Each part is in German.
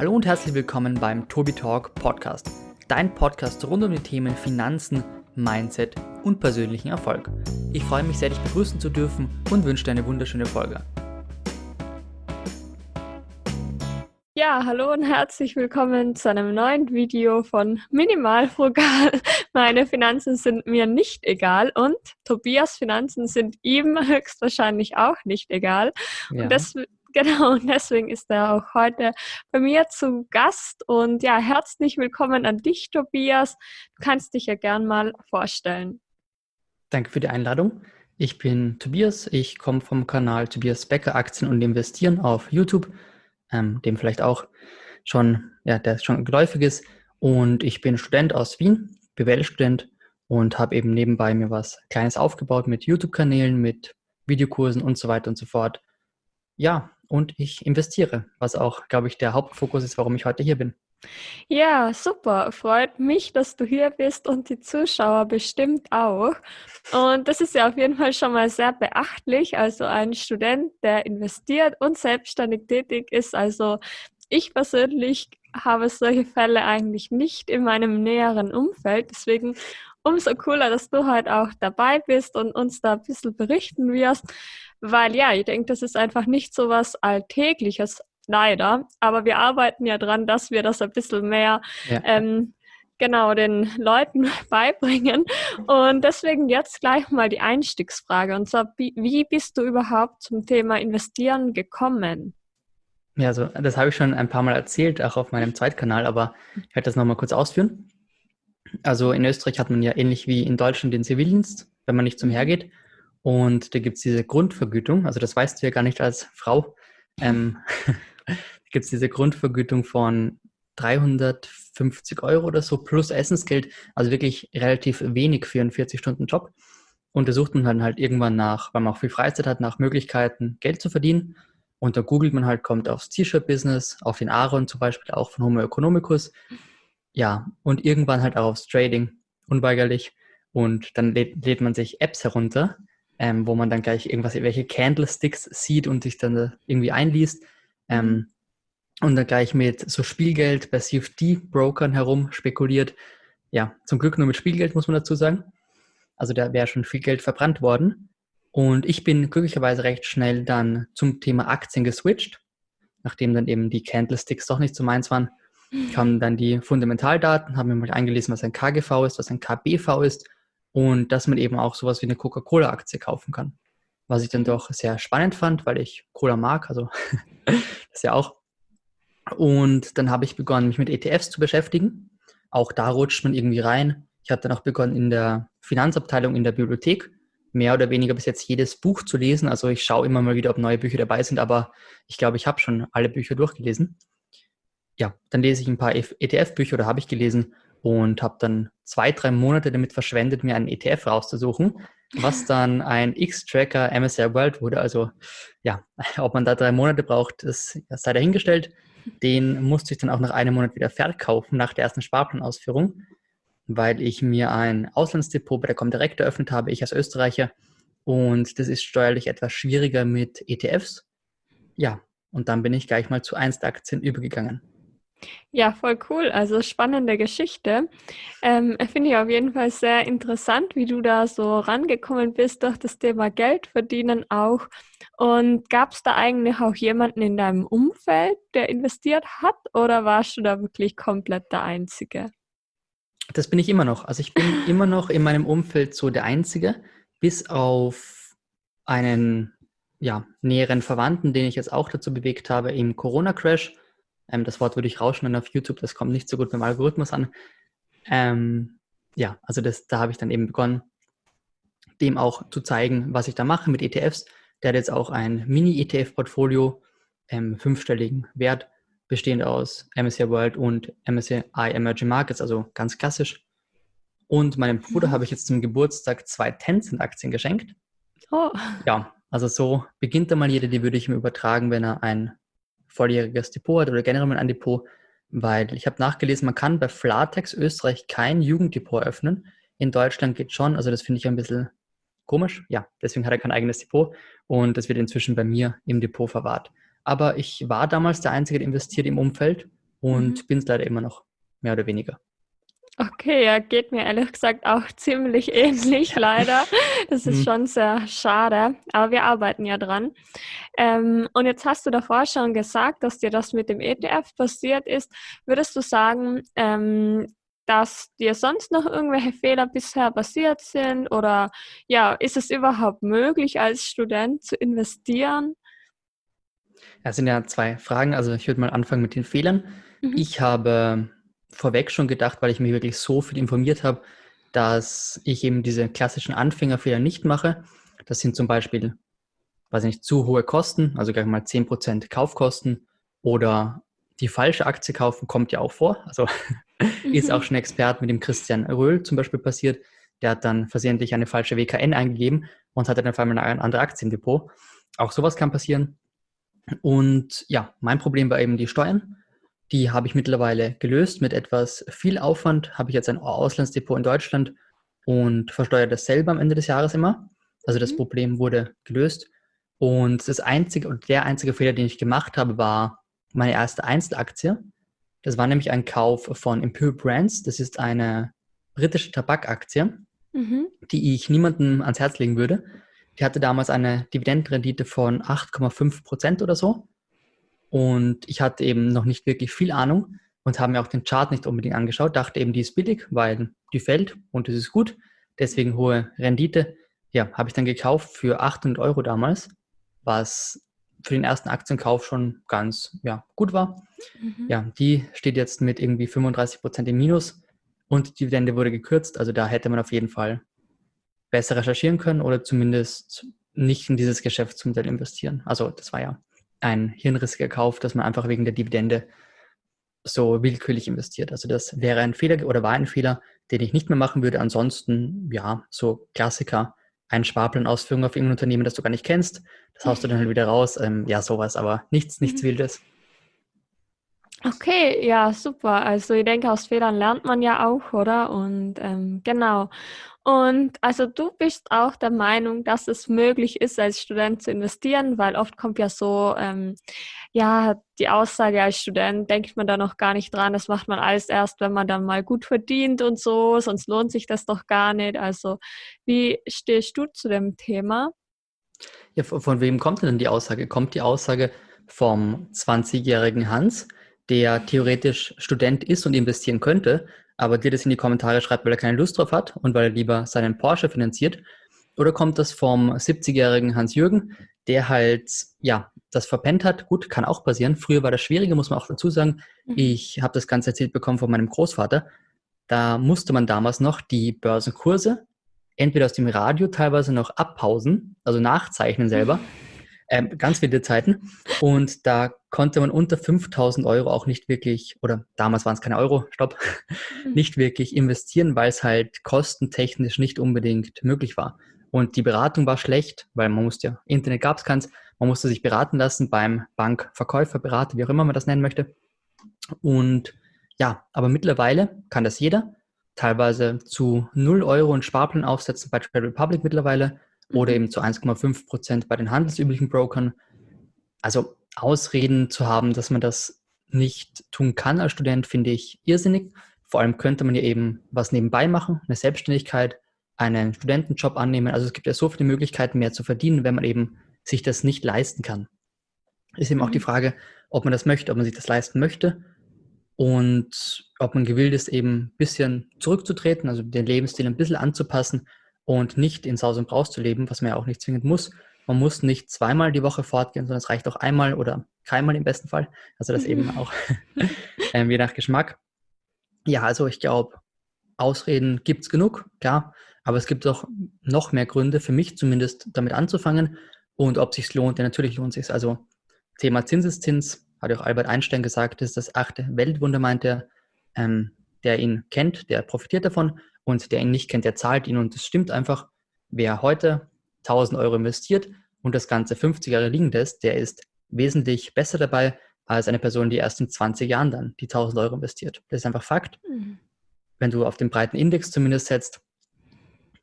Hallo und herzlich willkommen beim Tobi Talk Podcast, dein Podcast rund um die Themen Finanzen, Mindset und persönlichen Erfolg. Ich freue mich sehr, dich begrüßen zu dürfen und wünsche dir eine wunderschöne Folge. Ja, hallo und herzlich willkommen zu einem neuen Video von Minimal Frugal. Meine Finanzen sind mir nicht egal und Tobias Finanzen sind ihm höchstwahrscheinlich auch nicht egal. Ja. Und das, Genau, und deswegen ist er auch heute bei mir zu Gast. Und ja, herzlich willkommen an dich, Tobias. Du kannst dich ja gern mal vorstellen. Danke für die Einladung. Ich bin Tobias. Ich komme vom Kanal Tobias Becker Aktien und Investieren auf YouTube, ähm, dem vielleicht auch schon, ja, der schon geläufig ist. Und ich bin Student aus Wien, BWL-Student und habe eben nebenbei mir was Kleines aufgebaut mit YouTube-Kanälen, mit Videokursen und so weiter und so fort. Ja, und ich investiere, was auch, glaube ich, der Hauptfokus ist, warum ich heute hier bin. Ja, super. Freut mich, dass du hier bist und die Zuschauer bestimmt auch. Und das ist ja auf jeden Fall schon mal sehr beachtlich. Also ein Student, der investiert und selbstständig tätig ist. Also ich persönlich habe solche Fälle eigentlich nicht in meinem näheren Umfeld. Deswegen umso cooler, dass du heute auch dabei bist und uns da ein bisschen berichten wirst. Weil ja, ich denke, das ist einfach nicht so was Alltägliches, leider. Aber wir arbeiten ja dran, dass wir das ein bisschen mehr ja. ähm, genau den Leuten beibringen. Und deswegen jetzt gleich mal die Einstiegsfrage. Und zwar, wie bist du überhaupt zum Thema Investieren gekommen? Ja, also das habe ich schon ein paar Mal erzählt, auch auf meinem Zweitkanal, aber ich werde das nochmal kurz ausführen. Also in Österreich hat man ja ähnlich wie in Deutschland den Zivildienst, wenn man nicht zum Heer geht. Und da gibt es diese Grundvergütung, also das weißt du ja gar nicht als Frau. Ähm, da gibt es diese Grundvergütung von 350 Euro oder so plus Essensgeld, also wirklich relativ wenig für einen 40-Stunden-Job. Und da sucht man dann halt irgendwann nach, weil man auch viel Freizeit hat, nach Möglichkeiten, Geld zu verdienen. Und da googelt man halt, kommt aufs T-Shirt-Business, auf den Aaron zum Beispiel, auch von Homo economicus. Ja, und irgendwann halt auch aufs Trading, unweigerlich. Und dann lädt, lädt man sich Apps herunter, ähm, wo man dann gleich irgendwas, welche Candlesticks sieht und sich dann irgendwie einliest. Ähm, mhm. und dann gleich mit so Spielgeld bei CFD-Brokern herum spekuliert. Ja, zum Glück nur mit Spielgeld, muss man dazu sagen. Also da wäre schon viel Geld verbrannt worden. Und ich bin glücklicherweise recht schnell dann zum Thema Aktien geswitcht, nachdem dann eben die Candlesticks doch nicht so meins waren. Kamen dann die Fundamentaldaten, haben mir mal eingelesen, was ein KGV ist, was ein KBV ist und dass man eben auch sowas wie eine Coca-Cola-Aktie kaufen kann. Was ich dann doch sehr spannend fand, weil ich Cola mag, also das ja auch. Und dann habe ich begonnen, mich mit ETFs zu beschäftigen. Auch da rutscht man irgendwie rein. Ich habe dann auch begonnen, in der Finanzabteilung in der Bibliothek mehr oder weniger bis jetzt jedes Buch zu lesen. Also ich schaue immer mal wieder, ob neue Bücher dabei sind, aber ich glaube, ich habe schon alle Bücher durchgelesen. Ja, dann lese ich ein paar ETF-Bücher oder habe ich gelesen und habe dann zwei, drei Monate damit verschwendet, mir einen ETF rauszusuchen, was dann ein X-Tracker MSR World wurde. Also ja, ob man da drei Monate braucht, das sei dahingestellt. Den musste ich dann auch nach einem Monat wieder verkaufen, nach der ersten Sparplanausführung, weil ich mir ein Auslandsdepot bei der Comdirect eröffnet habe, ich als Österreicher. Und das ist steuerlich etwas schwieriger mit ETFs. Ja, und dann bin ich gleich mal zu Einzelaktien übergegangen. Ja, voll cool. Also spannende Geschichte. Ähm, Finde ich auf jeden Fall sehr interessant, wie du da so rangekommen bist durch das Thema Geld verdienen auch. Und gab es da eigentlich auch jemanden in deinem Umfeld, der investiert hat oder warst du da wirklich komplett der Einzige? Das bin ich immer noch. Also ich bin immer noch in meinem Umfeld so der Einzige, bis auf einen ja, näheren Verwandten, den ich jetzt auch dazu bewegt habe im Corona-Crash ähm, das Wort würde ich rausschneiden auf YouTube, das kommt nicht so gut beim Algorithmus an. Ähm, ja, also das, da habe ich dann eben begonnen, dem auch zu zeigen, was ich da mache mit ETFs. Der hat jetzt auch ein Mini-ETF-Portfolio, ähm, fünfstelligen Wert, bestehend aus MSCI World und MSCI Emerging Markets, also ganz klassisch. Und meinem Bruder mhm. habe ich jetzt zum Geburtstag zwei Tencent-Aktien geschenkt. Oh. Ja, also so beginnt da mal jeder, die würde ich ihm übertragen, wenn er ein volljähriges Depot hat oder generell ein Depot, weil ich habe nachgelesen, man kann bei Flatex Österreich kein Jugenddepot öffnen. In Deutschland geht schon, also das finde ich ein bisschen komisch. Ja, deswegen hat er kein eigenes Depot und das wird inzwischen bei mir im Depot verwahrt. Aber ich war damals der Einzige, der investiert im Umfeld und mhm. bin es leider immer noch, mehr oder weniger. Okay, ja, geht mir ehrlich gesagt auch ziemlich ähnlich, leider. Das ist mhm. schon sehr schade, aber wir arbeiten ja dran. Ähm, und jetzt hast du davor schon gesagt, dass dir das mit dem ETF passiert ist. Würdest du sagen, ähm, dass dir sonst noch irgendwelche Fehler bisher passiert sind? Oder ja, ist es überhaupt möglich, als Student zu investieren? Es sind ja zwei Fragen. Also ich würde mal anfangen mit den Fehlern. Mhm. Ich habe vorweg schon gedacht, weil ich mich wirklich so viel informiert habe, dass ich eben diese klassischen Anfängerfehler nicht mache. Das sind zum Beispiel, weiß nicht, zu hohe Kosten, also gleich mal 10% Kaufkosten oder die falsche Aktie kaufen, kommt ja auch vor. Also mhm. ist auch schon Expert mit dem Christian Röhl zum Beispiel passiert. Der hat dann versehentlich eine falsche WKN eingegeben und hatte dann auf einmal eine andere Aktie im Depot. Auch sowas kann passieren. Und ja, mein Problem war eben die Steuern. Die habe ich mittlerweile gelöst. Mit etwas viel Aufwand habe ich jetzt ein Auslandsdepot in Deutschland und versteuere das selber am Ende des Jahres immer. Also das mhm. Problem wurde gelöst. Und das einzige und der einzige Fehler, den ich gemacht habe, war meine erste Einzelaktie. Das war nämlich ein Kauf von Imperial Brands. Das ist eine britische Tabakaktie, mhm. die ich niemandem ans Herz legen würde. Die hatte damals eine Dividendenrendite von 8,5 Prozent oder so. Und ich hatte eben noch nicht wirklich viel Ahnung und habe mir auch den Chart nicht unbedingt angeschaut, dachte eben, die ist billig, weil die fällt und es ist gut, deswegen hohe Rendite. Ja, habe ich dann gekauft für 800 Euro damals, was für den ersten Aktienkauf schon ganz ja, gut war. Mhm. Ja, die steht jetzt mit irgendwie 35 Prozent im Minus und die Dividende wurde gekürzt. Also da hätte man auf jeden Fall besser recherchieren können oder zumindest nicht in dieses Geschäftsmodell investieren. Also das war ja ein hirnrissiger Kauf, dass man einfach wegen der Dividende so willkürlich investiert. Also das wäre ein Fehler oder war ein Fehler, den ich nicht mehr machen würde. Ansonsten, ja, so Klassiker, ein Sparplanausführung auf irgendein Unternehmen, das du gar nicht kennst, das haust du dann halt wieder raus. Ähm, ja, sowas, aber nichts, nichts mhm. Wildes. Okay, ja, super. Also ich denke, aus Fehlern lernt man ja auch, oder? Und ähm, genau. Und also du bist auch der Meinung, dass es möglich ist, als Student zu investieren, weil oft kommt ja so, ähm, ja, die Aussage als Student, denkt man da noch gar nicht dran, das macht man alles erst, wenn man dann mal gut verdient und so, sonst lohnt sich das doch gar nicht. Also wie stehst du zu dem Thema? Ja, von wem kommt denn die Aussage? Kommt die Aussage vom 20-jährigen Hans? Der theoretisch Student ist und investieren könnte, aber dir das in die Kommentare schreibt, weil er keine Lust drauf hat und weil er lieber seinen Porsche finanziert? Oder kommt das vom 70-jährigen Hans-Jürgen, der halt, ja, das verpennt hat? Gut, kann auch passieren. Früher war das schwieriger, muss man auch dazu sagen. Mhm. Ich habe das Ganze erzählt bekommen von meinem Großvater. Da musste man damals noch die Börsenkurse entweder aus dem Radio teilweise noch abpausen, also nachzeichnen selber, ähm, ganz wilde Zeiten. Und da konnte man unter 5000 Euro auch nicht wirklich, oder damals waren es keine Euro, stopp, mhm. nicht wirklich investieren, weil es halt kostentechnisch nicht unbedingt möglich war. Und die Beratung war schlecht, weil man musste ja, Internet gab es keins, man musste sich beraten lassen beim Bankverkäufer, Berater, wie auch immer man das nennen möchte. Und ja, aber mittlerweile kann das jeder, teilweise zu 0 Euro einen Sparplan aufsetzen bei Trade Republic mittlerweile oder eben zu 1,5 Prozent bei den handelsüblichen Brokern. Also Ausreden zu haben, dass man das nicht tun kann als Student, finde ich irrsinnig. Vor allem könnte man ja eben was nebenbei machen, eine Selbstständigkeit, einen Studentenjob annehmen. Also es gibt ja so viele Möglichkeiten mehr zu verdienen, wenn man eben sich das nicht leisten kann. Ist eben auch die mhm. Frage, ob man das möchte, ob man sich das leisten möchte und ob man gewillt ist, eben ein bisschen zurückzutreten, also den Lebensstil ein bisschen anzupassen und nicht in Saus und Braus zu leben, was man ja auch nicht zwingend muss. Man muss nicht zweimal die Woche fortgehen, sondern es reicht auch einmal oder keinmal im besten Fall. Also das eben auch ähm, je nach Geschmack. Ja, also ich glaube, Ausreden gibt es genug, klar, aber es gibt auch noch mehr Gründe für mich zumindest damit anzufangen und ob es sich lohnt, ja natürlich lohnt es sich. Also Thema Zinseszins, hat auch Albert Einstein gesagt, das ist das achte Weltwunder, meint er, ähm, der ihn kennt, der profitiert davon und der ihn nicht kennt, der zahlt ihn. Und es stimmt einfach, wer heute 1000 Euro investiert und das Ganze 50 Jahre liegen lässt, der ist wesentlich besser dabei als eine Person, die erst in 20 Jahren dann die 1000 Euro investiert. Das ist einfach Fakt. Mhm. Wenn du auf den breiten Index zumindest setzt,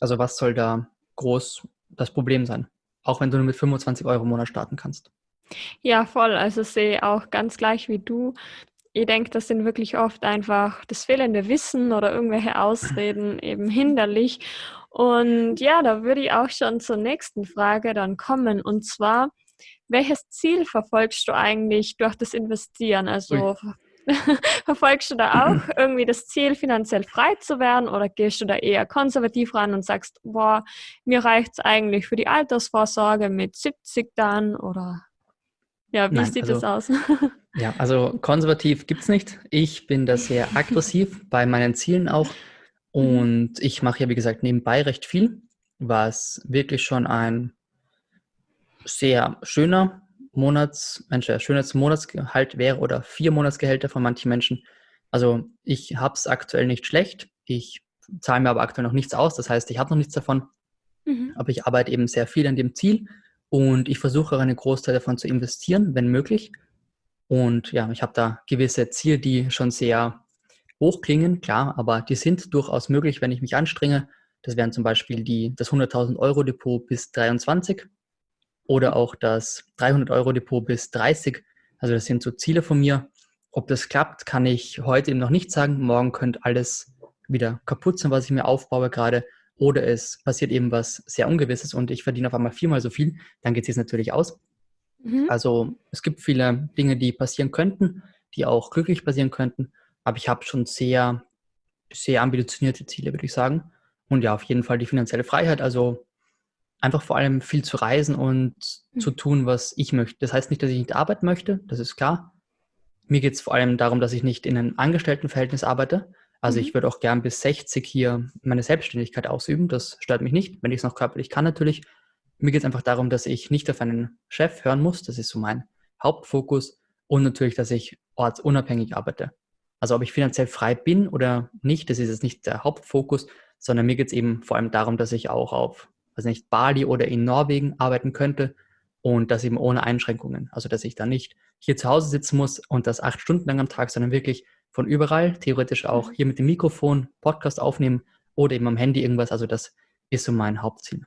also was soll da groß das Problem sein? Auch wenn du nur mit 25 Euro im Monat starten kannst. Ja, voll. Also sehe auch ganz gleich wie du ich denke, das sind wirklich oft einfach das fehlende Wissen oder irgendwelche Ausreden eben hinderlich. Und ja, da würde ich auch schon zur nächsten Frage dann kommen. Und zwar, welches Ziel verfolgst du eigentlich durch das Investieren? Also verfolgst du da auch irgendwie das Ziel, finanziell frei zu werden oder gehst du da eher konservativ ran und sagst, boah, mir reicht es eigentlich für die Altersvorsorge mit 70 dann oder ja, wie Nein, sieht also, das aus? ja, also konservativ gibt es nicht. Ich bin da sehr aggressiv bei meinen Zielen auch und ich mache ja, wie gesagt, nebenbei recht viel, was wirklich schon ein sehr schöner Monats, ein schönes Monatsgehalt wäre oder vier Monatsgehälter von manchen Menschen. Also ich habe es aktuell nicht schlecht. Ich zahle mir aber aktuell noch nichts aus. Das heißt, ich habe noch nichts davon. Mhm. Aber ich arbeite eben sehr viel an dem Ziel und ich versuche einen Großteil davon zu investieren, wenn möglich. Und ja, ich habe da gewisse Ziele, die schon sehr hoch klingen, klar, aber die sind durchaus möglich, wenn ich mich anstrenge. Das wären zum Beispiel die, das 100.000 Euro Depot bis 23 oder auch das 300-Euro-Depot bis 30. Also das sind so Ziele von mir. Ob das klappt, kann ich heute eben noch nicht sagen. Morgen könnte alles wieder kaputt sein, was ich mir aufbaue gerade. Oder es passiert eben was sehr Ungewisses und ich verdiene auf einmal viermal so viel. Dann geht es jetzt natürlich aus. Mhm. Also es gibt viele Dinge, die passieren könnten, die auch glücklich passieren könnten. Aber ich habe schon sehr, sehr ambitionierte Ziele, würde ich sagen. Und ja, auf jeden Fall die finanzielle Freiheit. Also einfach vor allem viel zu reisen und mhm. zu tun, was ich möchte. Das heißt nicht, dass ich nicht arbeiten möchte, das ist klar. Mir geht es vor allem darum, dass ich nicht in einem Angestelltenverhältnis arbeite. Also mhm. ich würde auch gern bis 60 hier meine Selbstständigkeit ausüben. Das stört mich nicht, wenn ich es noch körperlich kann natürlich. Mir geht es einfach darum, dass ich nicht auf einen Chef hören muss. Das ist so mein Hauptfokus. Und natürlich, dass ich ortsunabhängig arbeite. Also ob ich finanziell frei bin oder nicht, das ist jetzt nicht der Hauptfokus, sondern mir geht es eben vor allem darum, dass ich auch auf also nicht Bali oder in Norwegen arbeiten könnte und das eben ohne Einschränkungen. Also dass ich dann nicht hier zu Hause sitzen muss und das acht Stunden lang am Tag, sondern wirklich von überall, theoretisch auch mhm. hier mit dem Mikrofon, Podcast aufnehmen oder eben am Handy irgendwas. Also das ist so mein Hauptziel.